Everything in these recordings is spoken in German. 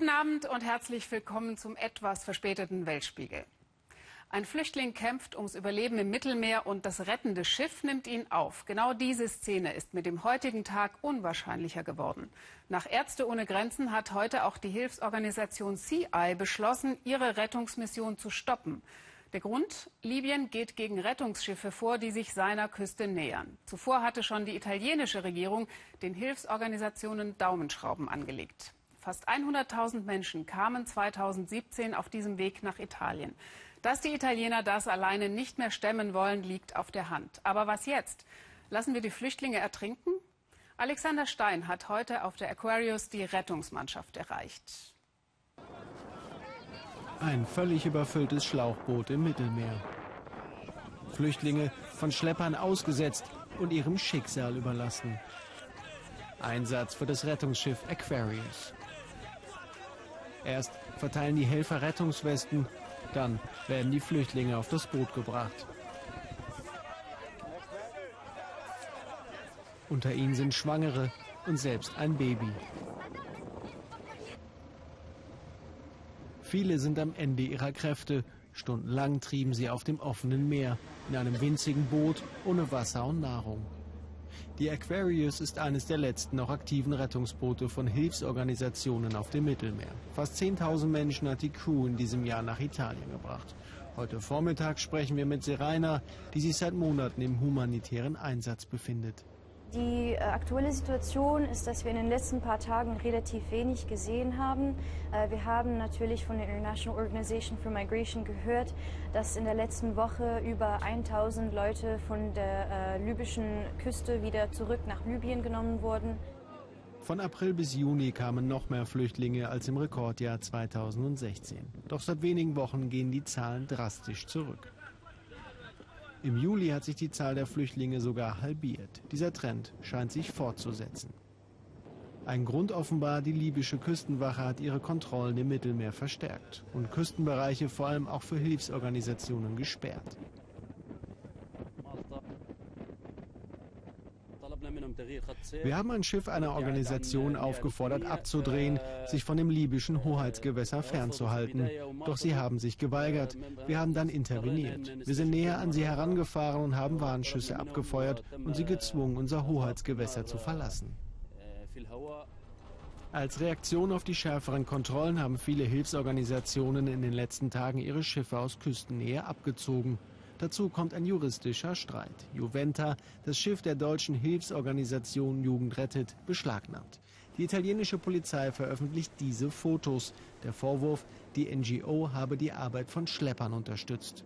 Guten Abend und herzlich willkommen zum etwas verspäteten Weltspiegel. Ein Flüchtling kämpft ums Überleben im Mittelmeer und das rettende Schiff nimmt ihn auf. Genau diese Szene ist mit dem heutigen Tag unwahrscheinlicher geworden. Nach Ärzte ohne Grenzen hat heute auch die Hilfsorganisation CI beschlossen, ihre Rettungsmission zu stoppen. Der Grund? Libyen geht gegen Rettungsschiffe vor, die sich seiner Küste nähern. Zuvor hatte schon die italienische Regierung den Hilfsorganisationen Daumenschrauben angelegt. Fast 100.000 Menschen kamen 2017 auf diesem Weg nach Italien. Dass die Italiener das alleine nicht mehr stemmen wollen, liegt auf der Hand. Aber was jetzt? Lassen wir die Flüchtlinge ertrinken? Alexander Stein hat heute auf der Aquarius die Rettungsmannschaft erreicht. Ein völlig überfülltes Schlauchboot im Mittelmeer. Flüchtlinge von Schleppern ausgesetzt und ihrem Schicksal überlassen. Einsatz für das Rettungsschiff Aquarius. Erst verteilen die Helfer Rettungswesten, dann werden die Flüchtlinge auf das Boot gebracht. Unter ihnen sind Schwangere und selbst ein Baby. Viele sind am Ende ihrer Kräfte. Stundenlang trieben sie auf dem offenen Meer, in einem winzigen Boot ohne Wasser und Nahrung. Die Aquarius ist eines der letzten noch aktiven Rettungsboote von Hilfsorganisationen auf dem Mittelmeer. Fast 10.000 Menschen hat die Crew in diesem Jahr nach Italien gebracht. Heute Vormittag sprechen wir mit Serena, die sich seit Monaten im humanitären Einsatz befindet. Die äh, aktuelle Situation ist, dass wir in den letzten paar Tagen relativ wenig gesehen haben. Äh, wir haben natürlich von der International Organization for Migration gehört, dass in der letzten Woche über 1000 Leute von der äh, libyschen Küste wieder zurück nach Libyen genommen wurden. Von April bis Juni kamen noch mehr Flüchtlinge als im Rekordjahr 2016. Doch seit wenigen Wochen gehen die Zahlen drastisch zurück. Im Juli hat sich die Zahl der Flüchtlinge sogar halbiert. Dieser Trend scheint sich fortzusetzen. Ein Grund offenbar, die libysche Küstenwache hat ihre Kontrollen im Mittelmeer verstärkt und Küstenbereiche vor allem auch für Hilfsorganisationen gesperrt. Wir haben ein Schiff einer Organisation aufgefordert, abzudrehen, sich von dem libyschen Hoheitsgewässer fernzuhalten. Doch sie haben sich geweigert. Wir haben dann interveniert. Wir sind näher an sie herangefahren und haben Warnschüsse abgefeuert und sie gezwungen, unser Hoheitsgewässer zu verlassen. Als Reaktion auf die schärferen Kontrollen haben viele Hilfsorganisationen in den letzten Tagen ihre Schiffe aus Küstennähe abgezogen. Dazu kommt ein juristischer Streit. Juventa, das Schiff der deutschen Hilfsorganisation Jugend rettet, beschlagnahmt. Die italienische Polizei veröffentlicht diese Fotos. Der Vorwurf, die NGO habe die Arbeit von Schleppern unterstützt.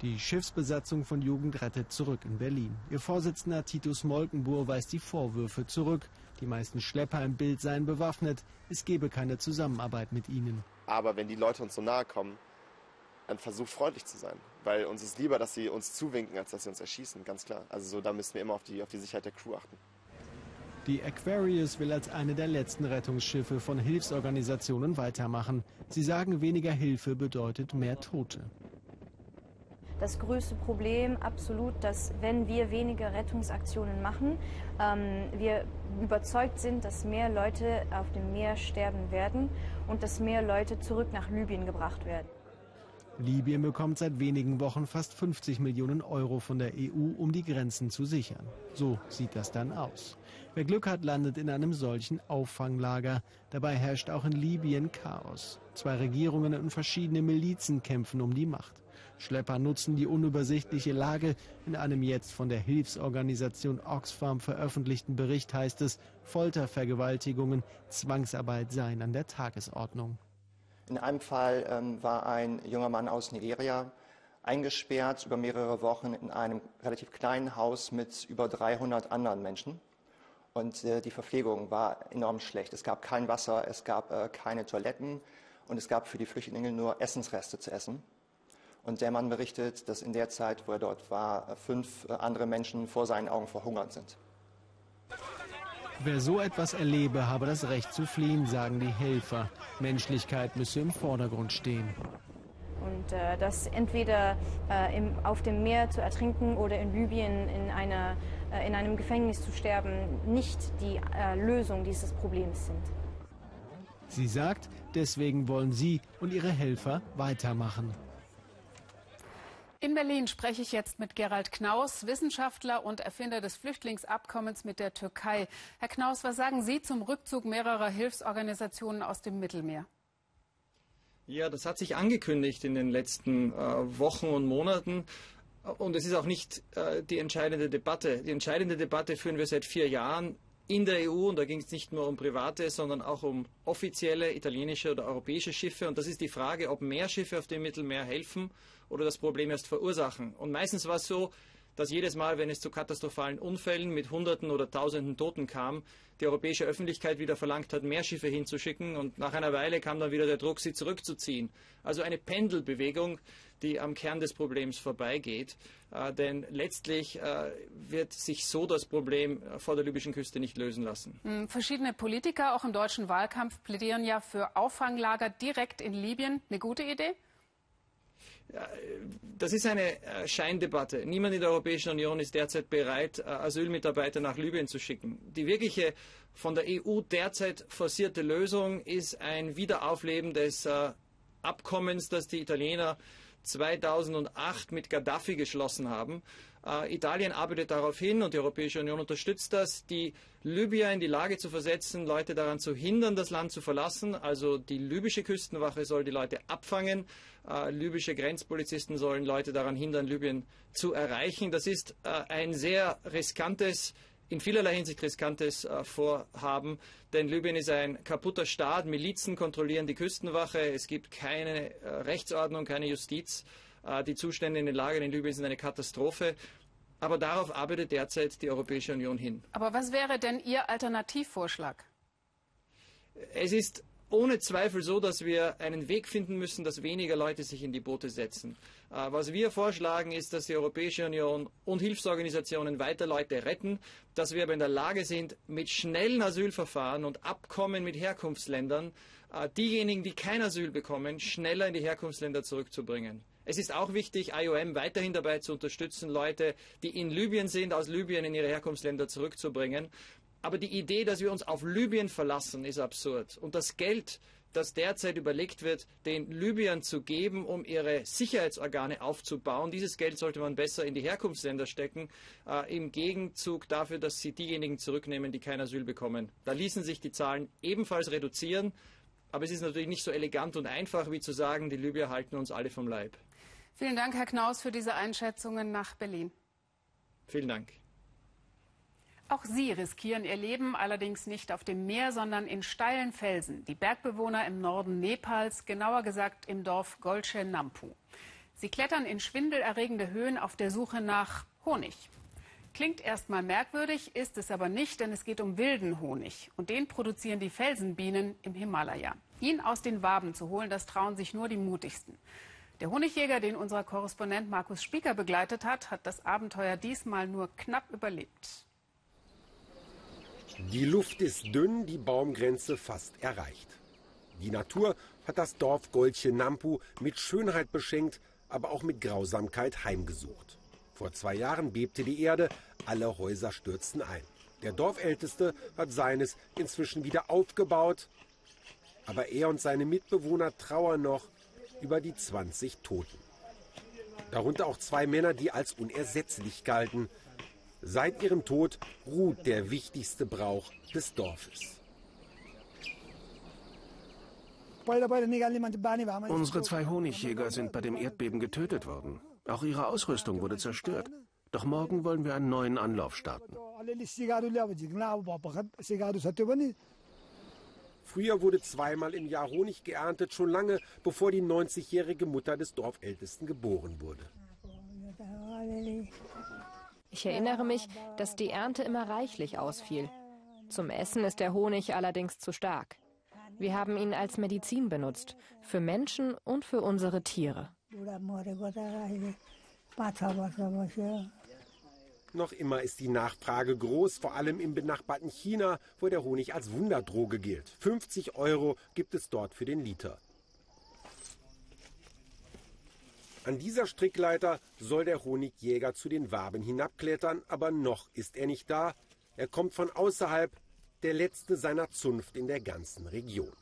Die Schiffsbesatzung von Jugend rettet zurück in Berlin. Ihr Vorsitzender Titus Molkenbuhr weist die Vorwürfe zurück. Die meisten Schlepper im Bild seien bewaffnet. Es gebe keine Zusammenarbeit mit ihnen. Aber wenn die Leute uns so nahe kommen, ein Versuch, freundlich zu sein. Weil uns ist lieber, dass sie uns zuwinken, als dass sie uns erschießen, ganz klar. Also so, da müssen wir immer auf die, auf die Sicherheit der Crew achten. Die Aquarius will als eine der letzten Rettungsschiffe von Hilfsorganisationen weitermachen. Sie sagen, weniger Hilfe bedeutet mehr Tote. Das größte Problem absolut, dass wenn wir weniger Rettungsaktionen machen, ähm, wir überzeugt sind, dass mehr Leute auf dem Meer sterben werden und dass mehr Leute zurück nach Libyen gebracht werden. Libyen bekommt seit wenigen Wochen fast 50 Millionen Euro von der EU, um die Grenzen zu sichern. So sieht das dann aus. Wer Glück hat, landet in einem solchen Auffanglager. Dabei herrscht auch in Libyen Chaos. Zwei Regierungen und verschiedene Milizen kämpfen um die Macht. Schlepper nutzen die unübersichtliche Lage. In einem jetzt von der Hilfsorganisation Oxfam veröffentlichten Bericht heißt es, Foltervergewaltigungen, Zwangsarbeit seien an der Tagesordnung. In einem Fall ähm, war ein junger Mann aus Nigeria eingesperrt über mehrere Wochen in einem relativ kleinen Haus mit über 300 anderen Menschen. Und äh, die Verpflegung war enorm schlecht. Es gab kein Wasser, es gab äh, keine Toiletten und es gab für die Flüchtlinge nur Essensreste zu essen. Und der Mann berichtet, dass in der Zeit, wo er dort war, fünf äh, andere Menschen vor seinen Augen verhungert sind. Wer so etwas erlebe, habe das Recht zu fliehen, sagen die Helfer. Menschlichkeit müsse im Vordergrund stehen. Und äh, das entweder äh, im, auf dem Meer zu ertrinken oder in Libyen in, einer, äh, in einem Gefängnis zu sterben, nicht die äh, Lösung dieses Problems sind. Sie sagt, deswegen wollen sie und ihre Helfer weitermachen. In Berlin spreche ich jetzt mit Gerald Knaus, Wissenschaftler und Erfinder des Flüchtlingsabkommens mit der Türkei. Herr Knaus, was sagen Sie zum Rückzug mehrerer Hilfsorganisationen aus dem Mittelmeer? Ja, das hat sich angekündigt in den letzten äh, Wochen und Monaten. Und es ist auch nicht äh, die entscheidende Debatte. Die entscheidende Debatte führen wir seit vier Jahren in der EU. Und da ging es nicht nur um private, sondern auch um offizielle italienische oder europäische Schiffe. Und das ist die Frage, ob mehr Schiffe auf dem Mittelmeer helfen oder das Problem erst verursachen. Und meistens war es so, dass jedes Mal, wenn es zu katastrophalen Unfällen mit Hunderten oder Tausenden Toten kam, die europäische Öffentlichkeit wieder verlangt hat, mehr Schiffe hinzuschicken und nach einer Weile kam dann wieder der Druck, sie zurückzuziehen. Also eine Pendelbewegung, die am Kern des Problems vorbeigeht. Äh, denn letztlich äh, wird sich so das Problem vor der libyschen Küste nicht lösen lassen. Hm, verschiedene Politiker, auch im deutschen Wahlkampf, plädieren ja für Auffanglager direkt in Libyen. Eine gute Idee? Das ist eine äh, Scheindebatte. Niemand in der Europäischen Union ist derzeit bereit, äh, Asylmitarbeiter nach Libyen zu schicken. Die wirkliche von der EU derzeit forcierte Lösung ist ein Wiederaufleben des äh, Abkommens, das die Italiener 2008 mit Gaddafi geschlossen haben. Äh, Italien arbeitet darauf hin und die Europäische Union unterstützt das, die Libyer in die Lage zu versetzen, Leute daran zu hindern, das Land zu verlassen. Also die libysche Küstenwache soll die Leute abfangen. Äh, libysche Grenzpolizisten sollen Leute daran hindern, Libyen zu erreichen. Das ist äh, ein sehr riskantes in vielerlei Hinsicht riskantes äh, Vorhaben, denn Libyen ist ein kaputter Staat, Milizen kontrollieren die Küstenwache, es gibt keine äh, Rechtsordnung, keine Justiz, die Zustände in den Lagern in Libyen sind eine Katastrophe. Aber darauf arbeitet derzeit die Europäische Union hin. Aber was wäre denn Ihr Alternativvorschlag? Es ist ohne Zweifel so, dass wir einen Weg finden müssen, dass weniger Leute sich in die Boote setzen. Äh, was wir vorschlagen, ist, dass die Europäische Union und Hilfsorganisationen weiter Leute retten, dass wir aber in der Lage sind, mit schnellen Asylverfahren und Abkommen mit Herkunftsländern äh, diejenigen, die kein Asyl bekommen, schneller in die Herkunftsländer zurückzubringen. Es ist auch wichtig, IOM weiterhin dabei zu unterstützen, Leute, die in Libyen sind, aus Libyen in ihre Herkunftsländer zurückzubringen. Aber die Idee, dass wir uns auf Libyen verlassen, ist absurd. Und das Geld, das derzeit überlegt wird, den Libyern zu geben, um ihre Sicherheitsorgane aufzubauen. Dieses Geld sollte man besser in die Herkunftsländer stecken, äh, im Gegenzug dafür, dass sie diejenigen zurücknehmen, die kein Asyl bekommen. Da ließen sich die Zahlen ebenfalls reduzieren, aber es ist natürlich nicht so elegant und einfach, wie zu sagen, die Libyer halten uns alle vom Leib. Vielen Dank, Herr Knaus, für diese Einschätzungen nach Berlin. Vielen Dank. Auch sie riskieren ihr Leben, allerdings nicht auf dem Meer, sondern in steilen Felsen. Die Bergbewohner im Norden Nepals, genauer gesagt im Dorf Golche Nampu. Sie klettern in schwindelerregende Höhen auf der Suche nach Honig. Klingt erstmal merkwürdig, ist es aber nicht, denn es geht um wilden Honig. Und den produzieren die Felsenbienen im Himalaya. Ihn aus den Waben zu holen, das trauen sich nur die mutigsten. Der Honigjäger, den unser Korrespondent Markus Spieker begleitet hat, hat das Abenteuer diesmal nur knapp überlebt. Die Luft ist dünn, die Baumgrenze fast erreicht. Die Natur hat das Dorf Goldchen Nampu mit Schönheit beschenkt, aber auch mit Grausamkeit heimgesucht. Vor zwei Jahren bebte die Erde, alle Häuser stürzten ein. Der Dorfälteste hat seines inzwischen wieder aufgebaut, aber er und seine Mitbewohner trauern noch über die 20 Toten. Darunter auch zwei Männer, die als unersetzlich galten. Seit ihrem Tod ruht der wichtigste Brauch des Dorfes. Unsere zwei Honigjäger sind bei dem Erdbeben getötet worden. Auch ihre Ausrüstung wurde zerstört. Doch morgen wollen wir einen neuen Anlauf starten. Früher wurde zweimal im Jahr Honig geerntet, schon lange bevor die 90-jährige Mutter des Dorfältesten geboren wurde. Ich erinnere mich, dass die Ernte immer reichlich ausfiel. Zum Essen ist der Honig allerdings zu stark. Wir haben ihn als Medizin benutzt, für Menschen und für unsere Tiere. Noch immer ist die Nachfrage groß, vor allem im benachbarten China, wo der Honig als Wunderdroge gilt. 50 Euro gibt es dort für den Liter. An dieser Strickleiter soll der Honigjäger zu den Waben hinabklettern, aber noch ist er nicht da. Er kommt von außerhalb, der letzte seiner Zunft in der ganzen Region.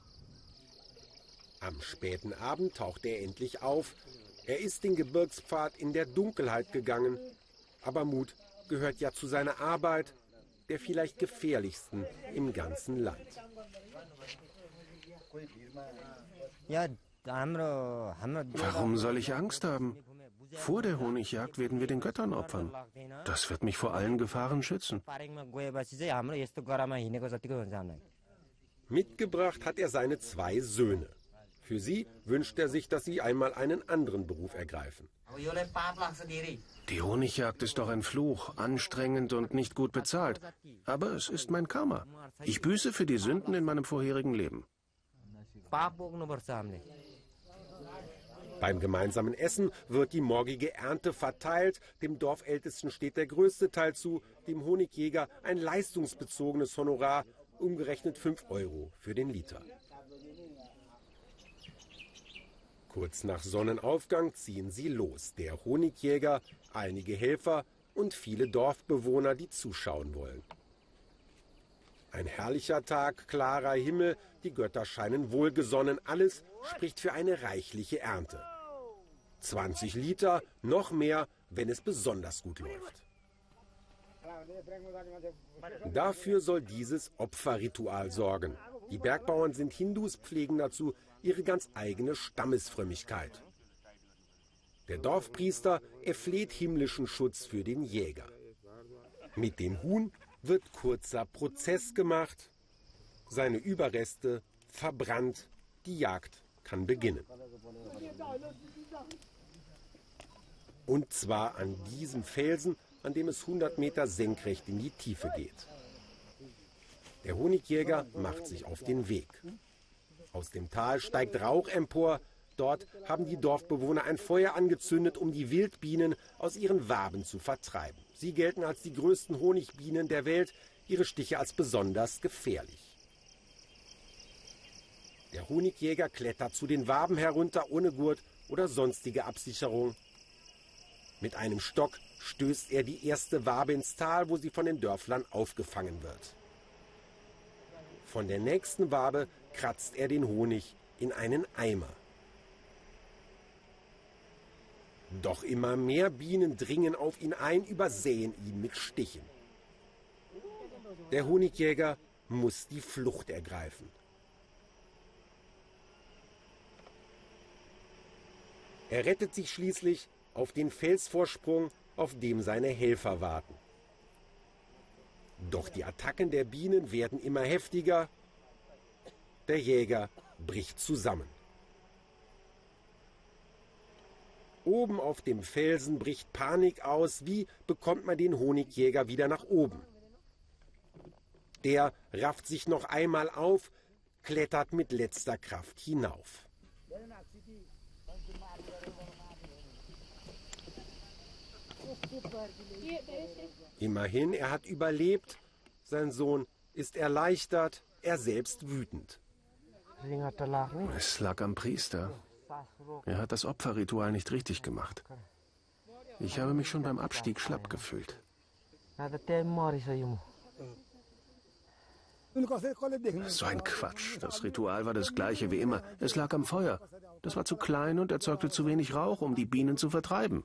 Am späten Abend taucht er endlich auf. Er ist den Gebirgspfad in der Dunkelheit gegangen. Aber Mut gehört ja zu seiner Arbeit, der vielleicht gefährlichsten im ganzen Land. Warum soll ich Angst haben? Vor der Honigjagd werden wir den Göttern opfern. Das wird mich vor allen Gefahren schützen. Mitgebracht hat er seine zwei Söhne. Für sie wünscht er sich, dass sie einmal einen anderen Beruf ergreifen. Die Honigjagd ist doch ein Fluch, anstrengend und nicht gut bezahlt. Aber es ist mein Karma. Ich büße für die Sünden in meinem vorherigen Leben. Beim gemeinsamen Essen wird die morgige Ernte verteilt. Dem Dorfältesten steht der größte Teil zu, dem Honigjäger ein leistungsbezogenes Honorar, umgerechnet 5 Euro für den Liter. Kurz nach Sonnenaufgang ziehen sie los. Der Honigjäger, einige Helfer und viele Dorfbewohner, die zuschauen wollen. Ein herrlicher Tag, klarer Himmel, die Götter scheinen wohlgesonnen, alles spricht für eine reichliche Ernte. 20 Liter, noch mehr, wenn es besonders gut läuft. Dafür soll dieses Opferritual sorgen. Die Bergbauern sind Hindus, pflegen dazu ihre ganz eigene Stammesfrömmigkeit. Der Dorfpriester erfleht himmlischen Schutz für den Jäger. Mit dem Huhn wird kurzer Prozess gemacht, seine Überreste verbrannt, die Jagd kann beginnen. Und zwar an diesem Felsen, an dem es 100 Meter senkrecht in die Tiefe geht. Der Honigjäger macht sich auf den Weg. Aus dem Tal steigt Rauch empor. Dort haben die Dorfbewohner ein Feuer angezündet, um die Wildbienen aus ihren Waben zu vertreiben. Sie gelten als die größten Honigbienen der Welt, ihre Stiche als besonders gefährlich. Der Honigjäger klettert zu den Waben herunter ohne Gurt oder sonstige Absicherung. Mit einem Stock stößt er die erste Wabe ins Tal, wo sie von den Dörflern aufgefangen wird. Von der nächsten Wabe kratzt er den Honig in einen Eimer. Doch immer mehr Bienen dringen auf ihn ein, übersäen ihn mit Stichen. Der Honigjäger muss die Flucht ergreifen. Er rettet sich schließlich auf den Felsvorsprung, auf dem seine Helfer warten. Doch die Attacken der Bienen werden immer heftiger. Der Jäger bricht zusammen. Oben auf dem Felsen bricht Panik aus. Wie bekommt man den Honigjäger wieder nach oben? Der rafft sich noch einmal auf, klettert mit letzter Kraft hinauf. Immerhin, er hat überlebt. Sein Sohn ist erleichtert, er selbst wütend. Es lag am Priester. Er hat das Opferritual nicht richtig gemacht. Ich habe mich schon beim Abstieg schlapp gefühlt. So ein Quatsch. Das Ritual war das gleiche wie immer. Es lag am Feuer. Das war zu klein und erzeugte zu wenig Rauch, um die Bienen zu vertreiben.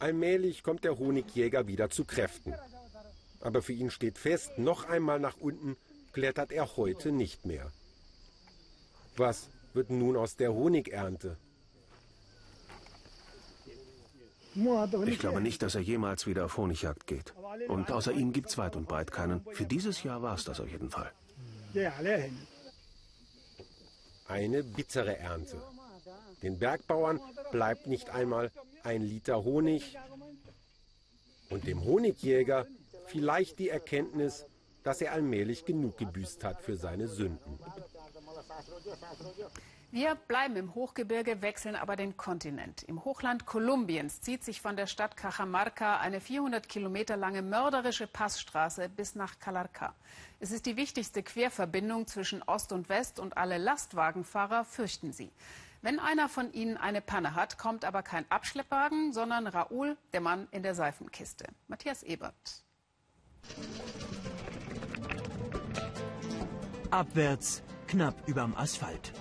Allmählich kommt der Honigjäger wieder zu Kräften. Aber für ihn steht fest, noch einmal nach unten klettert er heute nicht mehr. Was wird nun aus der Honigernte? Ich glaube nicht, dass er jemals wieder auf Honigjagd geht. Und außer ihm gibt es weit und breit keinen. Für dieses Jahr war es das auf jeden Fall. Eine bittere Ernte. Den Bergbauern bleibt nicht einmal ein Liter Honig. Und dem Honigjäger vielleicht die Erkenntnis, dass er allmählich genug gebüßt hat für seine Sünden. Wir bleiben im Hochgebirge, wechseln aber den Kontinent. Im Hochland Kolumbiens zieht sich von der Stadt Cajamarca eine 400 Kilometer lange mörderische Passstraße bis nach Calarca. Es ist die wichtigste Querverbindung zwischen Ost und West und alle Lastwagenfahrer fürchten sie. Wenn einer von ihnen eine Panne hat, kommt aber kein Abschleppwagen, sondern Raoul, der Mann in der Seifenkiste. Matthias Ebert. Abwärts, knapp überm Asphalt.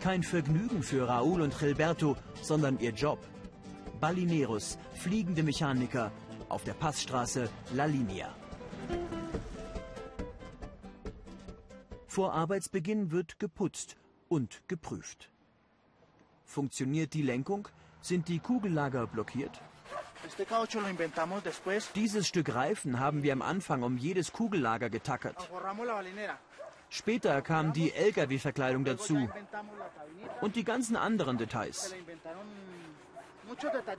Kein Vergnügen für Raúl und Gilberto, sondern ihr Job. Balineros, fliegende Mechaniker auf der Passstraße La Linea. Vor Arbeitsbeginn wird geputzt und geprüft. Funktioniert die Lenkung? Sind die Kugellager blockiert? Dieses Stück Reifen haben wir am Anfang um jedes Kugellager getackert. Später kam die Lkw-Verkleidung dazu und die ganzen anderen Details.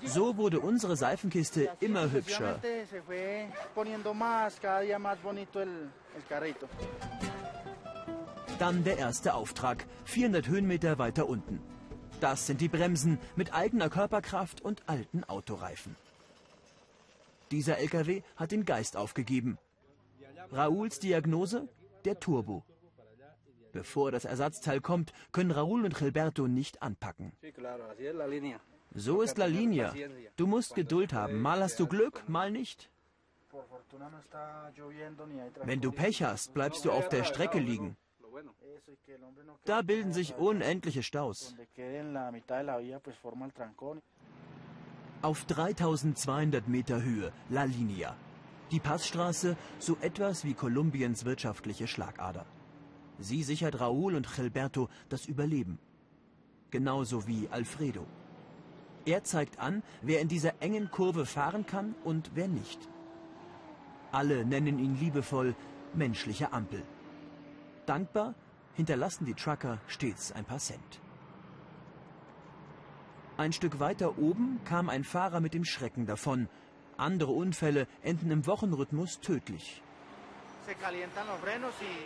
So wurde unsere Seifenkiste immer hübscher. Dann der erste Auftrag, 400 Höhenmeter weiter unten. Das sind die Bremsen mit eigener Körperkraft und alten Autoreifen. Dieser LKW hat den Geist aufgegeben. Raouls Diagnose? Der Turbo. Bevor das Ersatzteil kommt, können Raúl und Gilberto nicht anpacken. So ist La Linea. Du musst Geduld haben. Mal hast du Glück, mal nicht. Wenn du Pech hast, bleibst du auf der Strecke liegen. Da bilden sich unendliche Staus. Auf 3200 Meter Höhe, La Linea. Die Passstraße, so etwas wie Kolumbiens wirtschaftliche Schlagader. Sie sichert Raúl und Gilberto das Überleben. Genauso wie Alfredo. Er zeigt an, wer in dieser engen Kurve fahren kann und wer nicht. Alle nennen ihn liebevoll menschliche Ampel. Dankbar hinterlassen die Trucker stets ein paar Cent. Ein Stück weiter oben kam ein Fahrer mit dem Schrecken davon. Andere Unfälle enden im Wochenrhythmus tödlich.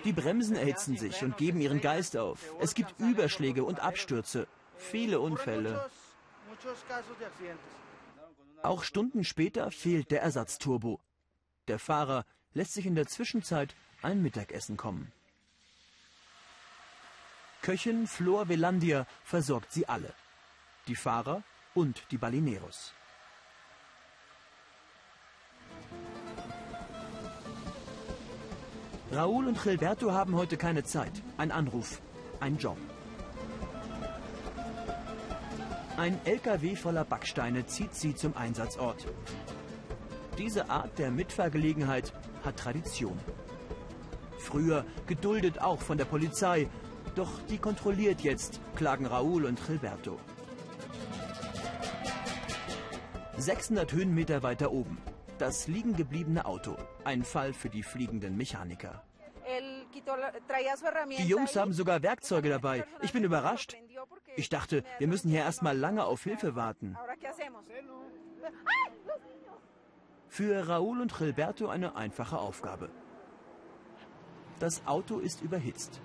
Die Bremsen erhitzen sich und geben ihren Geist auf. Es gibt Überschläge und Abstürze. Viele Unfälle. Auch Stunden später fehlt der Ersatzturbo. Der Fahrer lässt sich in der Zwischenzeit ein Mittagessen kommen. Köchin Flor Velandia versorgt sie alle. Die Fahrer und die Balineros. Raúl und Gilberto haben heute keine Zeit. Ein Anruf, ein Job. Ein LKW voller Backsteine zieht sie zum Einsatzort. Diese Art der Mitfahrgelegenheit hat Tradition. Früher geduldet auch von der Polizei, doch die kontrolliert jetzt, klagen Raúl und Gilberto. 600 Höhenmeter weiter oben. Das liegen gebliebene Auto. Ein Fall für die fliegenden Mechaniker. Die Jungs haben sogar Werkzeuge dabei. Ich bin überrascht. Ich dachte, wir müssen hier erstmal lange auf Hilfe warten. Für Raúl und Gilberto eine einfache Aufgabe. Das Auto ist überhitzt.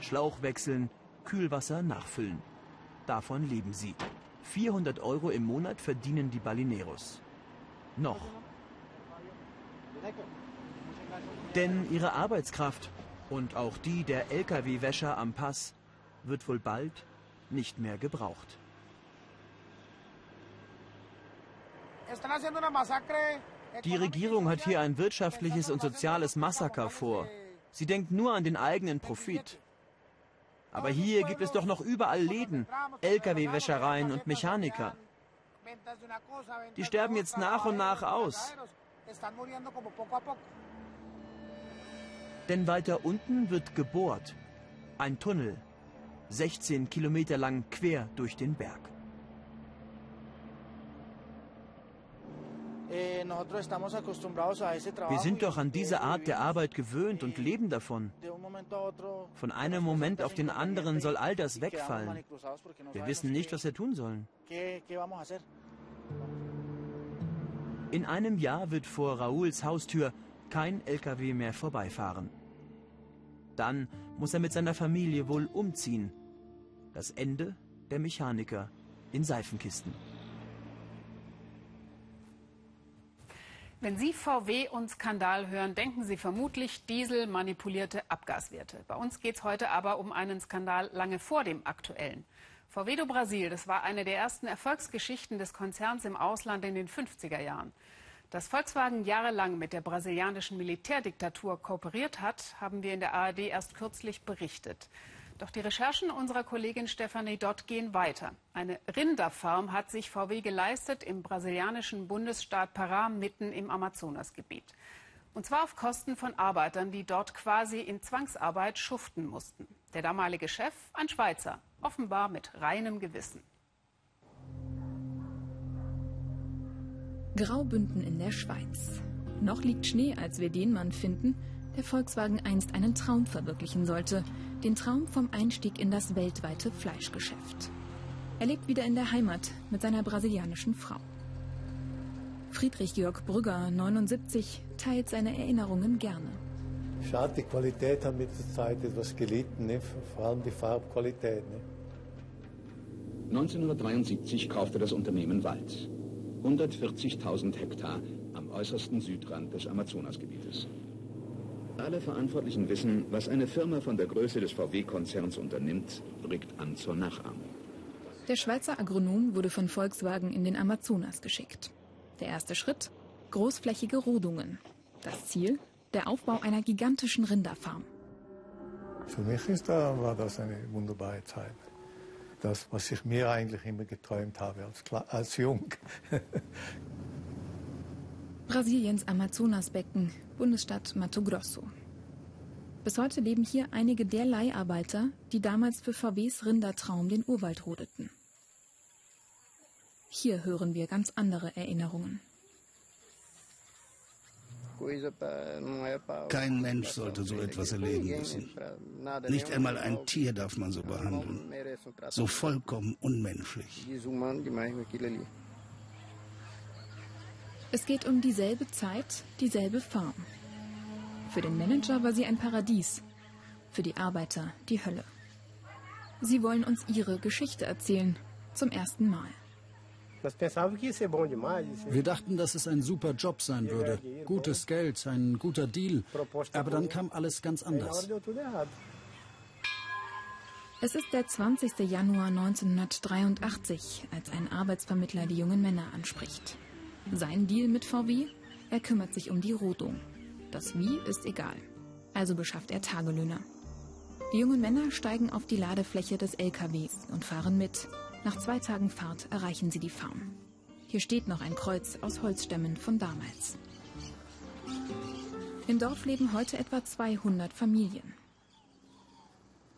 Schlauch wechseln, Kühlwasser nachfüllen. Davon leben sie. 400 Euro im Monat verdienen die Balineros. Noch. Denn ihre Arbeitskraft und auch die der Lkw-Wäscher am Pass wird wohl bald nicht mehr gebraucht. Die Regierung hat hier ein wirtschaftliches und soziales Massaker vor. Sie denkt nur an den eigenen Profit. Aber hier gibt es doch noch überall Läden, Lkw-Wäschereien und Mechaniker. Die sterben jetzt nach und nach aus. Denn weiter unten wird gebohrt. Ein Tunnel, 16 Kilometer lang quer durch den Berg. Wir sind doch an diese Art der Arbeit gewöhnt und leben davon. Von einem Moment auf den anderen soll all das wegfallen. Wir wissen nicht, was wir tun sollen. In einem Jahr wird vor Raouls Haustür kein LKW mehr vorbeifahren. Dann muss er mit seiner Familie wohl umziehen. Das Ende der Mechaniker in Seifenkisten. Wenn Sie VW und Skandal hören, denken Sie vermutlich Diesel manipulierte Abgaswerte. Bei uns geht es heute aber um einen Skandal lange vor dem aktuellen. VW do Brasil, das war eine der ersten Erfolgsgeschichten des Konzerns im Ausland in den 50er Jahren. Dass Volkswagen jahrelang mit der brasilianischen Militärdiktatur kooperiert hat, haben wir in der ARD erst kürzlich berichtet. Doch die Recherchen unserer Kollegin Stefanie Dott gehen weiter. Eine Rinderfarm hat sich VW geleistet im brasilianischen Bundesstaat Pará mitten im Amazonasgebiet. Und zwar auf Kosten von Arbeitern, die dort quasi in Zwangsarbeit schuften mussten. Der damalige Chef, ein Schweizer, offenbar mit reinem Gewissen. Graubünden in der Schweiz. Noch liegt Schnee, als wir den Mann finden, der Volkswagen einst einen Traum verwirklichen sollte. Den Traum vom Einstieg in das weltweite Fleischgeschäft. Er lebt wieder in der Heimat mit seiner brasilianischen Frau. Friedrich Georg Brügger, 79, teilt seine Erinnerungen gerne. Schade, die Qualität hat mit der Zeit etwas gelitten, ne? vor allem die Farbqualität. Ne? 1973 kaufte das Unternehmen Wald. 140.000 Hektar am äußersten Südrand des Amazonasgebietes. Alle Verantwortlichen wissen, was eine Firma von der Größe des VW-Konzerns unternimmt, regt an zur Nachahmung. Der Schweizer Agronom wurde von Volkswagen in den Amazonas geschickt. Der erste Schritt? Großflächige Rodungen. Das Ziel? Der Aufbau einer gigantischen Rinderfarm. Für mich ist da, war das eine wunderbare Zeit das, was ich mir eigentlich immer geträumt habe als, als Jung. Brasiliens Amazonasbecken, Bundesstadt Mato Grosso. Bis heute leben hier einige der Leiharbeiter, die damals für VWs Rindertraum den Urwald rodeten. Hier hören wir ganz andere Erinnerungen. Kein Mensch sollte so etwas erleben müssen. Nicht einmal ein Tier darf man so behandeln. So vollkommen unmenschlich. Es geht um dieselbe Zeit, dieselbe Farm. Für den Manager war sie ein Paradies, für die Arbeiter die Hölle. Sie wollen uns ihre Geschichte erzählen, zum ersten Mal. Wir dachten, dass es ein super Job sein würde. Gutes Geld, ein guter Deal. Aber dann kam alles ganz anders. Es ist der 20. Januar 1983, als ein Arbeitsvermittler die jungen Männer anspricht. Sein Deal mit VW? Er kümmert sich um die Rodung. Das Wie ist egal. Also beschafft er Tagelöhner. Die jungen Männer steigen auf die Ladefläche des LKWs und fahren mit. Nach zwei Tagen Fahrt erreichen sie die Farm. Hier steht noch ein Kreuz aus Holzstämmen von damals. Im Dorf leben heute etwa 200 Familien.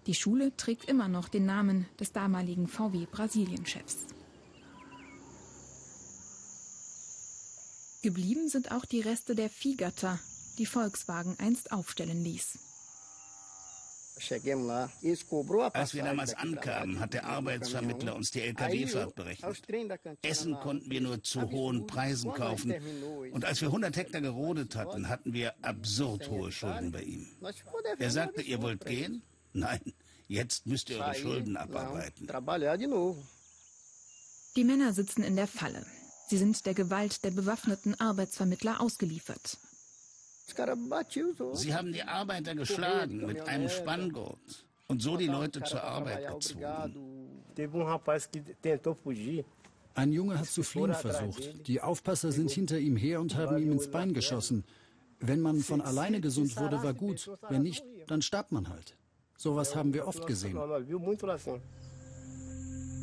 Die Schule trägt immer noch den Namen des damaligen VW Brasilien-Chefs. Geblieben sind auch die Reste der Viehgatter, die Volkswagen einst aufstellen ließ. Als wir damals ankamen, hat der Arbeitsvermittler uns die Lkw-Fahrt berechnet. Essen konnten wir nur zu hohen Preisen kaufen. Und als wir 100 Hektar gerodet hatten, hatten wir absurd hohe Schulden bei ihm. Er sagte, ihr wollt gehen? Nein, jetzt müsst ihr eure Schulden abarbeiten. Die Männer sitzen in der Falle. Sie sind der Gewalt der bewaffneten Arbeitsvermittler ausgeliefert. Sie haben die Arbeiter geschlagen mit einem Spanngurt und so die Leute zur Arbeit gezwungen. Ein Junge hat zu fliehen versucht. Die Aufpasser sind hinter ihm her und haben ihm ins Bein geschossen. Wenn man von alleine gesund wurde, war gut. Wenn nicht, dann starb man halt. Sowas haben wir oft gesehen.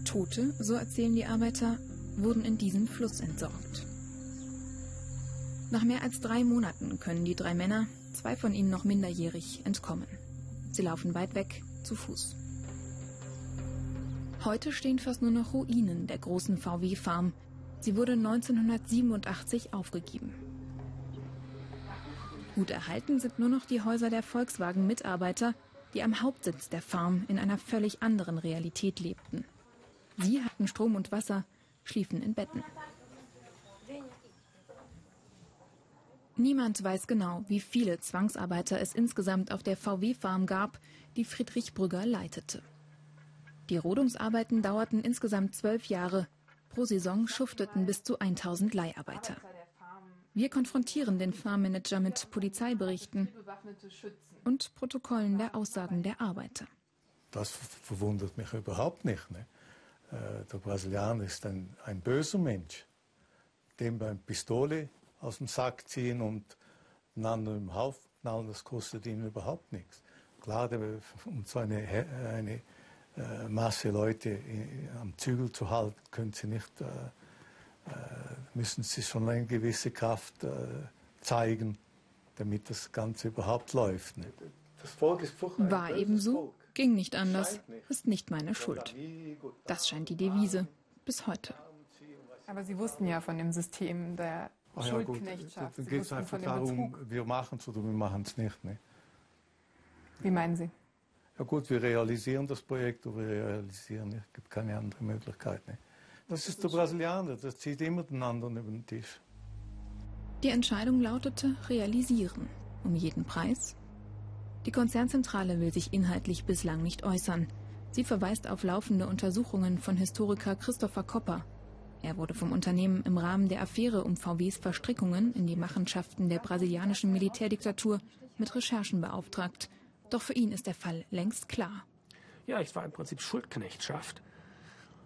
Tote, so erzählen die Arbeiter, wurden in diesem Fluss entsorgt. Nach mehr als drei Monaten können die drei Männer, zwei von ihnen noch minderjährig, entkommen. Sie laufen weit weg, zu Fuß. Heute stehen fast nur noch Ruinen der großen VW-Farm. Sie wurde 1987 aufgegeben. Gut erhalten sind nur noch die Häuser der Volkswagen-Mitarbeiter, die am Hauptsitz der Farm in einer völlig anderen Realität lebten. Sie hatten Strom und Wasser, schliefen in Betten. Niemand weiß genau, wie viele Zwangsarbeiter es insgesamt auf der VW-Farm gab, die Friedrich Brügger leitete. Die Rodungsarbeiten dauerten insgesamt zwölf Jahre. Pro Saison schufteten bis zu 1000 Leiharbeiter. Wir konfrontieren den Farmmanager mit Polizeiberichten und Protokollen der Aussagen der Arbeiter. Das verwundert mich überhaupt nicht. Ne? Äh, der Brasilianer ist ein, ein böser Mensch, dem beim Pistole aus dem Sack ziehen und einen anderen im Haufen knallen, das kostet ihnen überhaupt nichts. Klar, um so eine, eine äh, Masse Leute in, am Zügel zu halten, können sie nicht, äh, äh, müssen sie schon eine gewisse Kraft äh, zeigen, damit das Ganze überhaupt läuft. Ne? Das Volk ist War eben so, ging nicht anders, ist nicht meine Schuld. Das scheint die Devise bis heute. Aber Sie wussten ja von dem System der Ach ja, Schuldknechtschaft. Dann geht es einfach darum, wir machen es oder wir machen es nicht. Ne? Wie meinen Sie? Ja gut, wir realisieren das Projekt oder wir realisieren nicht. Es gibt keine andere Möglichkeit. Ne? Das ist der Brasilianer, das zieht immer den anderen über den Tisch. Die Entscheidung lautete realisieren. Um jeden Preis? Die Konzernzentrale will sich inhaltlich bislang nicht äußern. Sie verweist auf laufende Untersuchungen von Historiker Christopher Kopper. Er wurde vom Unternehmen im Rahmen der Affäre um VWs Verstrickungen in die Machenschaften der brasilianischen Militärdiktatur mit Recherchen beauftragt. Doch für ihn ist der Fall längst klar. Ja, es war im Prinzip Schuldknechtschaft.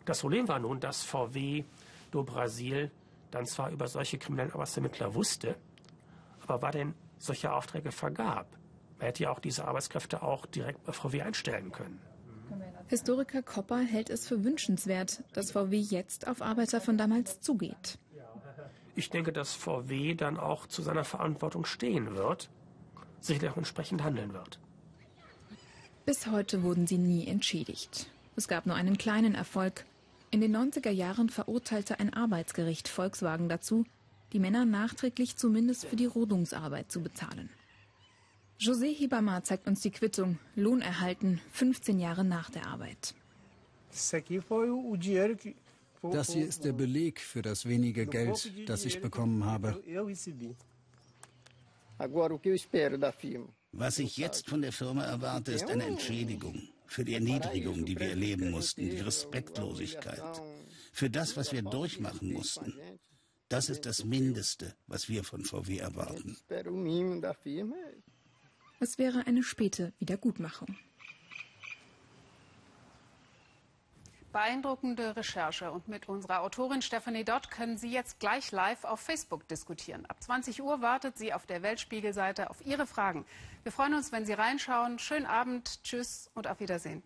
Das Problem war nun, dass VW do Brasil dann zwar über solche kriminellen Arbeitsermittler wusste, aber war denn solche Aufträge vergab. Man hätte ja auch diese Arbeitskräfte auch direkt bei VW einstellen können. Historiker Kopper hält es für wünschenswert, dass VW jetzt auf Arbeiter von damals zugeht. Ich denke, dass VW dann auch zu seiner Verantwortung stehen wird, sicherlich auch entsprechend handeln wird. Bis heute wurden sie nie entschädigt. Es gab nur einen kleinen Erfolg. In den 90er Jahren verurteilte ein Arbeitsgericht Volkswagen dazu, die Männer nachträglich zumindest für die Rodungsarbeit zu bezahlen. José Hibama zeigt uns die Quittung, Lohn erhalten, 15 Jahre nach der Arbeit. Das hier ist der Beleg für das wenige Geld, das ich bekommen habe. Was ich jetzt von der Firma erwarte, ist eine Entschädigung für die Erniedrigung, die wir erleben mussten, die Respektlosigkeit, für das, was wir durchmachen mussten. Das ist das Mindeste, was wir von VW erwarten. Es wäre eine späte Wiedergutmachung. Beeindruckende Recherche. Und mit unserer Autorin Stephanie Dott können Sie jetzt gleich live auf Facebook diskutieren. Ab 20 Uhr wartet sie auf der Weltspiegelseite auf Ihre Fragen. Wir freuen uns, wenn Sie reinschauen. Schönen Abend, tschüss und auf Wiedersehen.